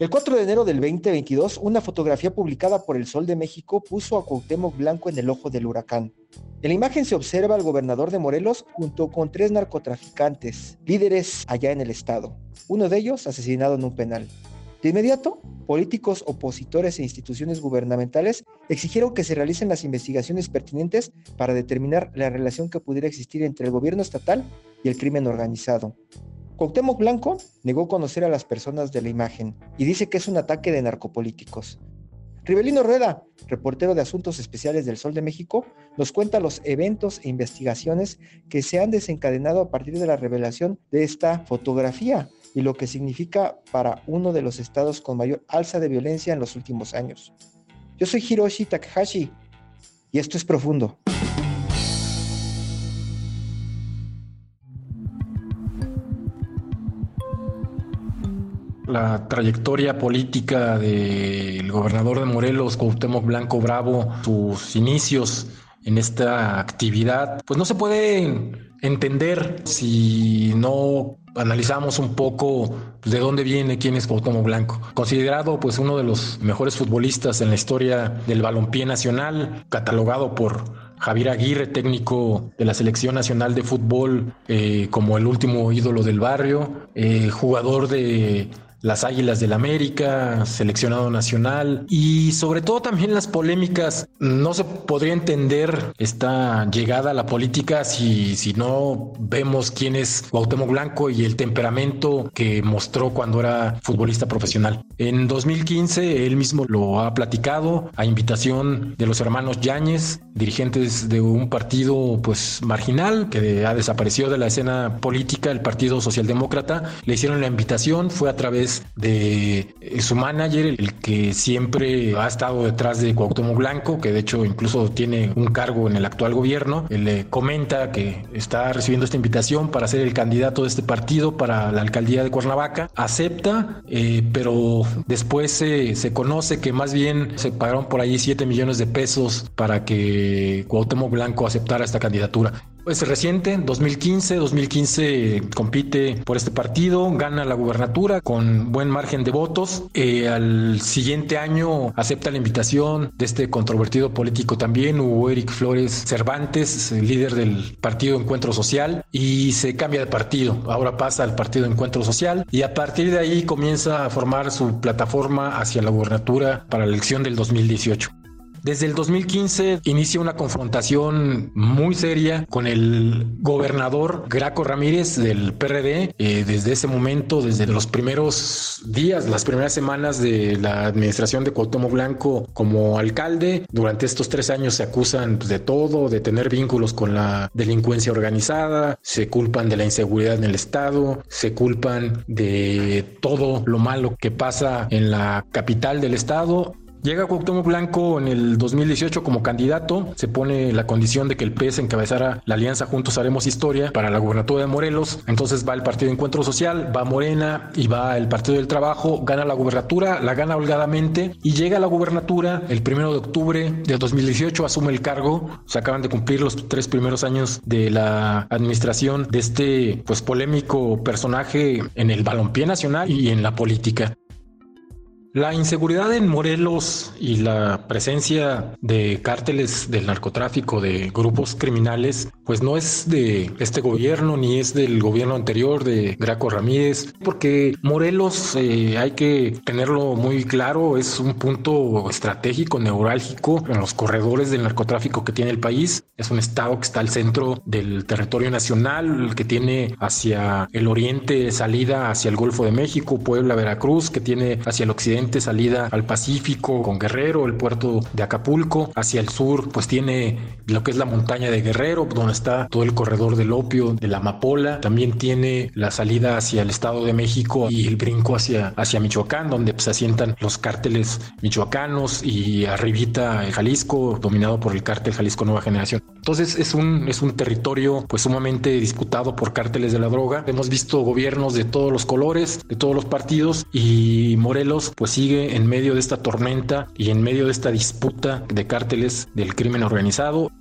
El 4 de enero del 2022, una fotografía publicada por El Sol de México puso a Cuauhtémoc Blanco en el ojo del huracán. En la imagen se observa al gobernador de Morelos junto con tres narcotraficantes, líderes allá en el estado, uno de ellos asesinado en un penal. De inmediato, políticos, opositores e instituciones gubernamentales exigieron que se realicen las investigaciones pertinentes para determinar la relación que pudiera existir entre el gobierno estatal y el crimen organizado. Cuauhtémoc Blanco negó conocer a las personas de la imagen y dice que es un ataque de narcopolíticos. Rivelino Rueda, reportero de Asuntos Especiales del Sol de México, nos cuenta los eventos e investigaciones que se han desencadenado a partir de la revelación de esta fotografía y lo que significa para uno de los estados con mayor alza de violencia en los últimos años. Yo soy Hiroshi Takahashi y esto es profundo. La trayectoria política del gobernador de Morelos, Cuauhtémoc Blanco Bravo, sus inicios en esta actividad, pues no se puede entender si no analizamos un poco de dónde viene, quién es Cuauhtémoc Blanco. Considerado pues uno de los mejores futbolistas en la historia del balompié nacional, catalogado por Javier Aguirre, técnico de la Selección Nacional de Fútbol, eh, como el último ídolo del barrio, eh, jugador de las Águilas del América, seleccionado nacional y sobre todo también las polémicas. No se podría entender esta llegada a la política si, si no vemos quién es Cuauhtémoc Blanco y el temperamento que mostró cuando era futbolista profesional. En 2015 él mismo lo ha platicado a invitación de los hermanos Yáñez, dirigentes de un partido pues marginal que ha desaparecido de la escena política, el Partido Socialdemócrata. Le hicieron la invitación, fue a través de eh, su manager, el que siempre ha estado detrás de Cuauhtémoc Blanco, que de hecho incluso tiene un cargo en el actual gobierno. Le comenta que está recibiendo esta invitación para ser el candidato de este partido para la alcaldía de Cuernavaca. Acepta, eh, pero después se conoce que más bien se pagaron por ahí 7 millones de pesos para que Cuauhtémoc Blanco aceptara esta candidatura. Es reciente, 2015, 2015 compite por este partido, gana la gubernatura con buen margen de votos. Eh, al siguiente año acepta la invitación de este controvertido político también, Hugo Eric Flores Cervantes, líder del partido Encuentro Social, y se cambia de partido. Ahora pasa al partido Encuentro Social y a partir de ahí comienza a formar su plataforma hacia la gubernatura para la elección del 2018. Desde el 2015 inicia una confrontación muy seria con el gobernador Graco Ramírez del PRD. Eh, desde ese momento, desde los primeros días, las primeras semanas de la administración de Cuauhtémoc Blanco como alcalde, durante estos tres años se acusan de todo, de tener vínculos con la delincuencia organizada, se culpan de la inseguridad en el estado, se culpan de todo lo malo que pasa en la capital del estado Llega Cuauhtémoc Blanco en el 2018 como candidato, se pone la condición de que el PS encabezara la alianza Juntos Haremos Historia para la gubernatura de Morelos, entonces va el Partido Encuentro Social, va Morena y va el Partido del Trabajo, gana la gubernatura, la gana holgadamente y llega a la gubernatura el primero de octubre de 2018, asume el cargo, se acaban de cumplir los tres primeros años de la administración de este pues polémico personaje en el balompié nacional y en la política. La inseguridad en Morelos y la presencia de cárteles del narcotráfico, de grupos criminales, pues no es de este gobierno ni es del gobierno anterior de Graco Ramírez, porque Morelos eh, hay que tenerlo muy claro, es un punto estratégico, neurálgico en los corredores del narcotráfico que tiene el país. Es un estado que está al centro del territorio nacional, que tiene hacia el oriente salida hacia el Golfo de México, Puebla, Veracruz, que tiene hacia el occidente salida al Pacífico con Guerrero, el puerto de Acapulco, hacia el sur pues tiene lo que es la montaña de Guerrero, donde está todo el corredor del opio, de la amapola. También tiene la salida hacia el Estado de México y el brinco hacia, hacia Michoacán, donde pues, se asientan los cárteles michoacanos y arribita el Jalisco, dominado por el cártel Jalisco Nueva Generación. Entonces es un, es un territorio pues sumamente disputado por cárteles de la droga. Hemos visto gobiernos de todos los colores, de todos los partidos y Morelos pues sigue en medio de esta tormenta y en medio de esta disputa de cárteles del crimen organizado.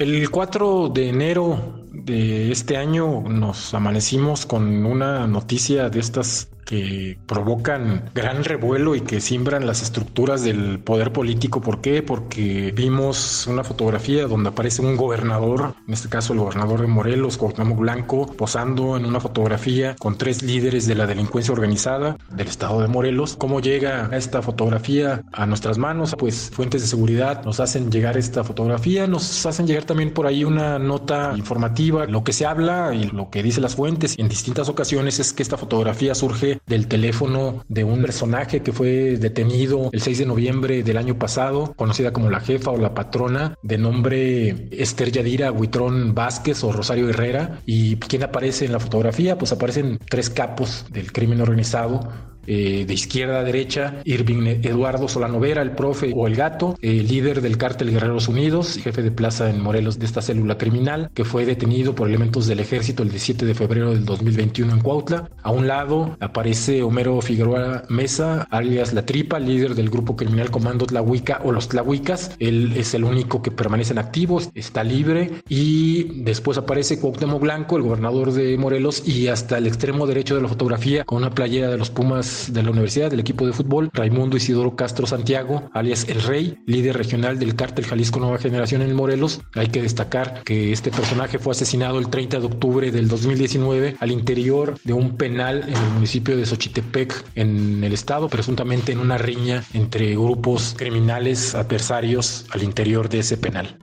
El 4 de enero de este año nos amanecimos con una noticia de estas que provocan gran revuelo y que siembran las estructuras del poder político. ¿Por qué? Porque vimos una fotografía donde aparece un gobernador, en este caso el gobernador de Morelos, Cuauhtémoc Blanco, posando en una fotografía con tres líderes de la delincuencia organizada del estado de Morelos. ¿Cómo llega esta fotografía a nuestras manos? Pues fuentes de seguridad nos hacen llegar esta fotografía, nos hacen llegar también por ahí una nota informativa. Lo que se habla y lo que dicen las fuentes en distintas ocasiones es que esta fotografía surge del teléfono de un personaje que fue detenido el 6 de noviembre del año pasado, conocida como la jefa o la patrona, de nombre Esther Yadira Huitrón Vázquez o Rosario Herrera. ¿Y quién aparece en la fotografía? Pues aparecen tres capos del crimen organizado eh, de izquierda a derecha, Irving Eduardo Solano Vera, el profe o el gato, eh, líder del cártel Guerreros Unidos, jefe de plaza en Morelos de esta célula criminal, que fue detenido por elementos del ejército el 17 de febrero del 2021 en Cuautla. A un lado aparece Homero Figueroa Mesa, alias La Tripa, líder del grupo criminal Comando Tlahuica o los Tlahuicas. Él es el único que permanece en activo, está libre. Y después aparece Cuauhtémoc Blanco, el gobernador de Morelos, y hasta el extremo derecho de la fotografía con una playera de los Pumas de la Universidad del equipo de fútbol, Raimundo Isidoro Castro Santiago, alias El Rey, líder regional del cártel Jalisco Nueva Generación en Morelos. Hay que destacar que este personaje fue asesinado el 30 de octubre del 2019 al interior de un penal en el municipio de Xochitepec, en el estado, presuntamente en una riña entre grupos criminales adversarios al interior de ese penal.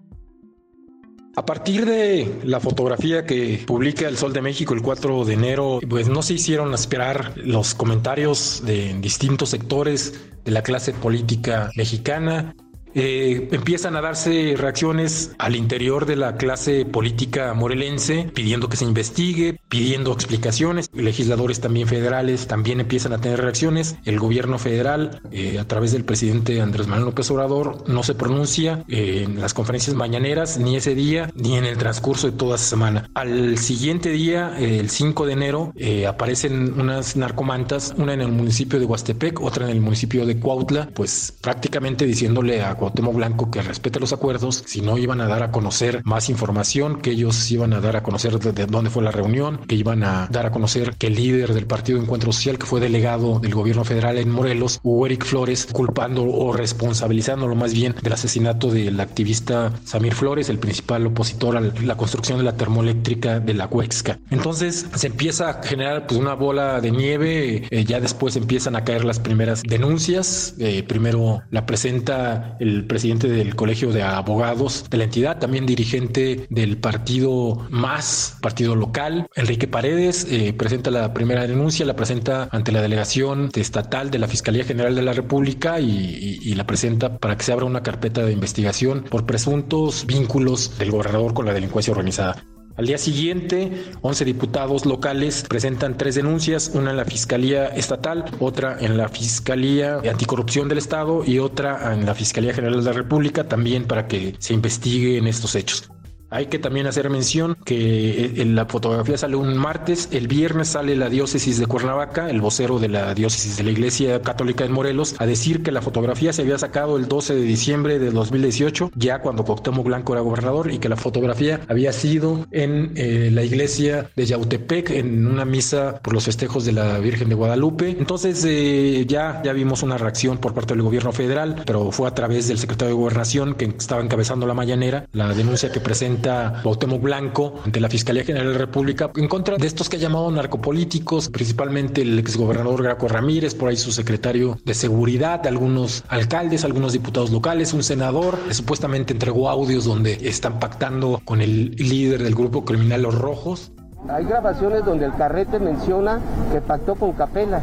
A partir de la fotografía que publica El Sol de México el 4 de enero, pues no se hicieron esperar los comentarios de distintos sectores de la clase política mexicana eh, empiezan a darse reacciones al interior de la clase política morelense pidiendo que se investigue, pidiendo explicaciones. Legisladores también federales también empiezan a tener reacciones. El gobierno federal, eh, a través del presidente Andrés Manuel López Obrador, no se pronuncia eh, en las conferencias mañaneras ni ese día ni en el transcurso de toda esa semana. Al siguiente día, el 5 de enero, aparecen unas narcomantas, una en el municipio de Huastepec, otra en el municipio de Cuautla, pues prácticamente diciéndole a Cuauhtémoc Blanco que respete los acuerdos, si no iban a dar a conocer más información, que ellos iban a dar a conocer de, dónde fue la reunión, que iban a dar a conocer que el líder del Partido Encuentro Social, que fue delegado del gobierno federal en Morelos, Hugo Eric Flores, culpando o responsabilizándolo más bien del asesinato del activista Samir Flores, el principal opositor a la construcción de la termoeléctrica de la Huexca. Entonces se empieza a generar pues, una bola de nieve, eh, ya después empiezan a caer las primeras denuncias, eh, primero la presenta el el presidente del Colegio de Abogados de la entidad, también dirigente del partido Más, partido local. Enrique Paredes eh, presenta la primera denuncia, la presenta ante la delegación estatal de la Fiscalía General de la República y, la presenta para que se abra una carpeta de investigación por presuntos vínculos del gobernador con la delincuencia organizada. Al día siguiente, 11 diputados locales presentan tres denuncias, una en la Fiscalía Estatal, otra en la Fiscalía Anticorrupción del Estado y otra en la Fiscalía General de la República, también para que se investigue en estos hechos. Hay que también hacer mención que eh, la fotografía sale un martes, el viernes sale la diócesis de Cuernavaca, el vocero de la diócesis de la Iglesia Católica en Morelos, a decir que la fotografía se había sacado el 12 de diciembre de 2018, ya cuando Cuauhtémoc Blanco era gobernador, y que la fotografía había sido en eh, la iglesia de Yautepec, en una misa por los festejos de la Virgen de Guadalupe. Entonces eh, ya, ya vimos una reacción por parte del gobierno federal, pero fue a través del secretario de Gobernación que estaba encabezando la mañanera, la denuncia que presenta presenta Blanco ante la Fiscalía General de la República en contra de estos que ha llamado narcopolíticos, principalmente el exgobernador Graco Ramírez, por ahí su secretario de seguridad, algunos alcaldes, algunos diputados locales, un senador, supuestamente entregó audios donde están pactando con el líder del grupo criminal Los Rojos. Hay grabaciones donde el carrete menciona que pactó con Capela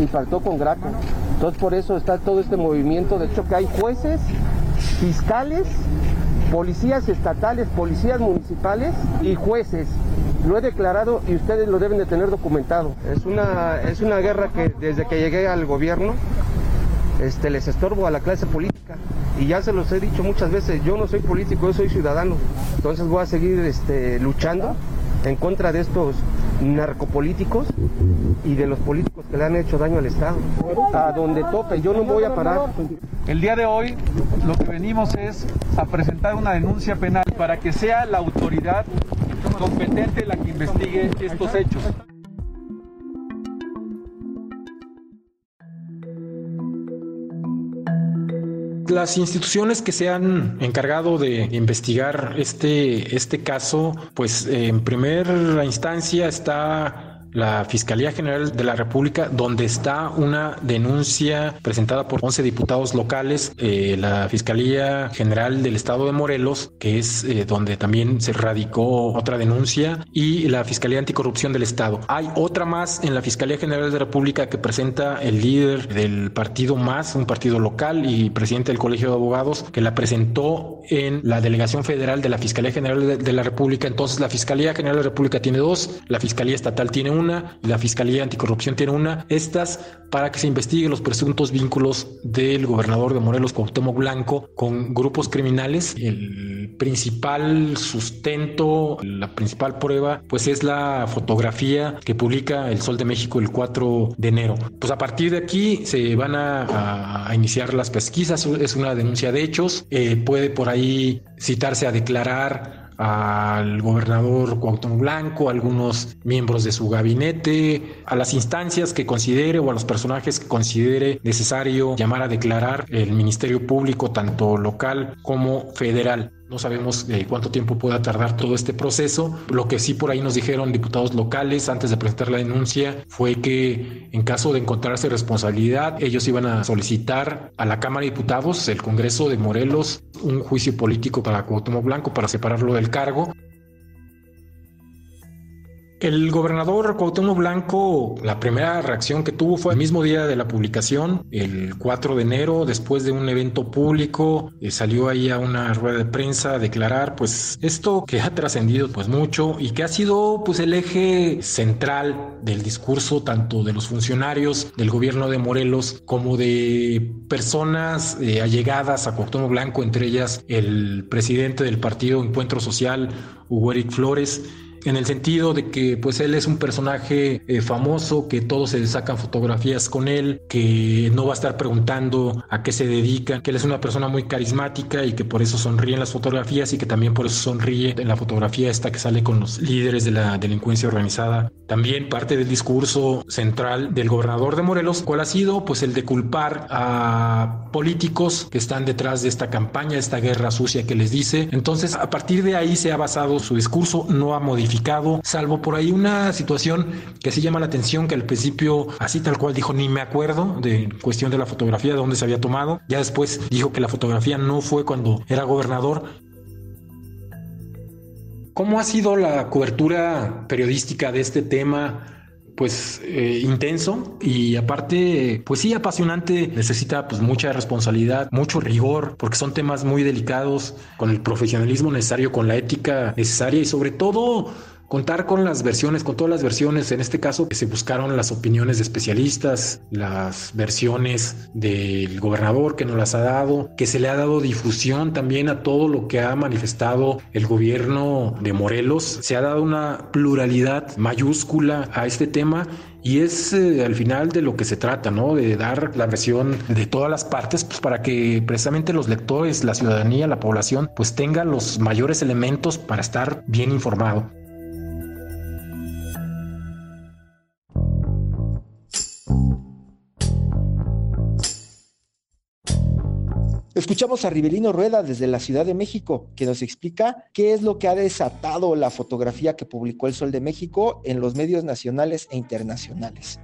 y pactó con Graco. Entonces por eso está todo este movimiento. De hecho que hay jueces, fiscales, policías estatales, policías municipales y jueces. Lo he declarado y ustedes lo deben de tener documentado. Es una, es una guerra que desde que llegué al gobierno este, les estorbo a la clase política. Y ya se los he dicho muchas veces, yo no soy político, yo soy ciudadano. Entonces voy a seguir este, luchando en contra de estos narcopolíticos y de los políticos que le han hecho daño al Estado. A donde tope, yo no voy a parar. El día de hoy lo que venimos es a presentar una denuncia penal para que sea la autoridad competente la que investigue estos hechos. Las instituciones que se han encargado de investigar este, este caso, pues en primera instancia está la Fiscalía General de la República, donde está una denuncia presentada por 11 diputados locales, eh, la Fiscalía General del Estado de Morelos, que es eh, donde también se radicó otra denuncia, y la Fiscalía Anticorrupción del Estado. Hay otra más en la Fiscalía General de la República que presenta el líder del partido Más, un partido local y presidente del Colegio de Abogados, que la presentó en la Delegación Federal de la Fiscalía General de, de la República. Entonces, la Fiscalía General de la República tiene dos, la Fiscalía Estatal tiene la Fiscalía Anticorrupción tiene una. Estas para que se investiguen los presuntos vínculos del gobernador de Morelos, Cuauhtémoc Blanco, con grupos criminales. El principal sustento, la principal prueba, pues es la fotografía que publica El Sol de México el 4 de enero. Pues a partir de aquí se van a, iniciar las pesquisas, es una denuncia de hechos, eh, puede por ahí citarse a declarar al gobernador Cuauhtémoc Blanco, a algunos miembros de su gabinete, a las instancias que considere o a los personajes que considere necesario llamar a declarar el Ministerio Público, tanto local como federal. No sabemos eh, cuánto tiempo pueda tardar todo este proceso. Lo que sí por ahí nos dijeron diputados locales antes de presentar la denuncia fue que en caso de encontrarse responsabilidad, ellos iban a solicitar a la Cámara de Diputados, el Congreso de Morelos, un juicio político para Cuauhtémoc Blanco para separarlo del cargo el gobernador Cuauhtémoc Blanco, la primera reacción que tuvo fue el mismo día de la publicación, el 4 de enero, después de un evento público, eh, salió ahí a una rueda de prensa a declarar, pues esto que ha trascendido pues mucho y que ha sido pues el eje central del discurso tanto de los funcionarios del gobierno de Morelos como de personas eh, allegadas a Cuauhtémoc Blanco, entre ellas el presidente del partido Encuentro Social, Hugo Eric Flores en el sentido de que pues él es un personaje eh, famoso, que todos se sacan fotografías con él, que no va a estar preguntando a qué se dedica, que él es una persona muy carismática y que por eso sonríe en las fotografías y que también por eso sonríe en la fotografía esta que sale con los líderes de la delincuencia organizada. También parte del discurso central del gobernador de Morelos, cuál ha sido pues el de culpar a políticos que están detrás de esta campaña, esta guerra sucia que les dice. Entonces, a partir de ahí se ha basado su discurso, no ha modificado salvo por ahí una situación que sí llama la atención, que al principio, así tal cual dijo, ni me acuerdo de cuestión de la fotografía, de dónde se había tomado. Ya después dijo que la fotografía no fue cuando era gobernador. ¿Cómo ha sido la cobertura periodística de este tema? Pues eh, intenso y aparte pues sí apasionante. Necesita pues mucha responsabilidad mucho rigor porque son temas muy delicados con el profesionalismo necesario con la ética necesaria y sobre todo contar con las versiones, con todas las versiones, en este caso se buscaron las opiniones de especialistas, las versiones del gobernador que nos las ha dado, que se le ha dado difusión también a todo lo que ha manifestado el gobierno de Morelos, se ha dado una pluralidad mayúscula a este tema y es eh, al final de lo que se trata, ¿no? De dar la versión de todas las partes, pues para que precisamente los lectores, la ciudadanía, la población, pues tengan los mayores elementos para estar bien informado. Escuchamos a Rivelino Rueda desde la Ciudad de México, que nos explica qué es lo que ha desatado la fotografía que publicó El Sol de México en los medios nacionales e internacionales.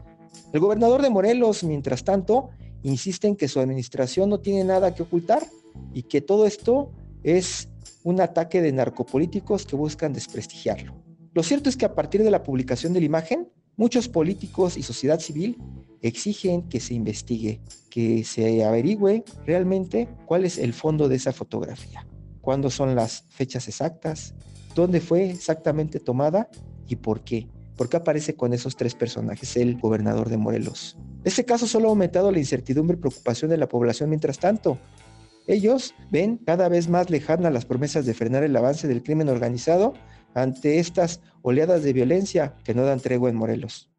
El gobernador de Morelos, mientras tanto, insiste en que su administración no tiene nada que ocultar y que todo esto es un ataque de narcopolíticos que buscan desprestigiarlo. Lo cierto es que a partir de la publicación de la imagen, muchos políticos y sociedad civil exigen que se investigue, que se averigüe realmente cuál es el fondo de esa fotografía, cuándo son las fechas exactas, dónde fue exactamente tomada y por qué. ¿Por qué aparece con esos tres personajes el gobernador de Morelos? Este caso solo ha aumentado la incertidumbre y preocupación de la población mientras tanto. Ellos ven cada vez más lejanas las promesas de frenar el avance del crimen organizado ante estas oleadas de violencia que no dan tregua en Morelos.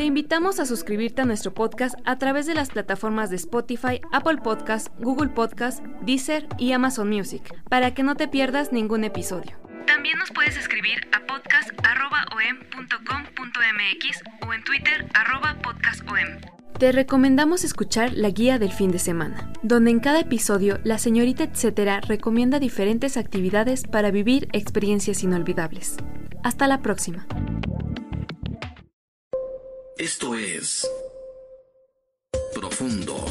Te invitamos a suscribirte a nuestro podcast a través de las plataformas de Spotify, Apple Podcast, Google Podcast, Deezer y Amazon Music, para que no te pierdas ningún episodio. También nos puedes escribir a podcast.om.com.mx o en Twitter podcastom. Te recomendamos escuchar la guía del fin de semana, donde en cada episodio la señorita etcétera recomienda diferentes actividades para vivir experiencias inolvidables. Hasta la próxima. Esto es Profundo,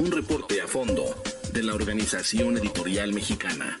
un reporte a fondo de la Organización Editorial Mexicana.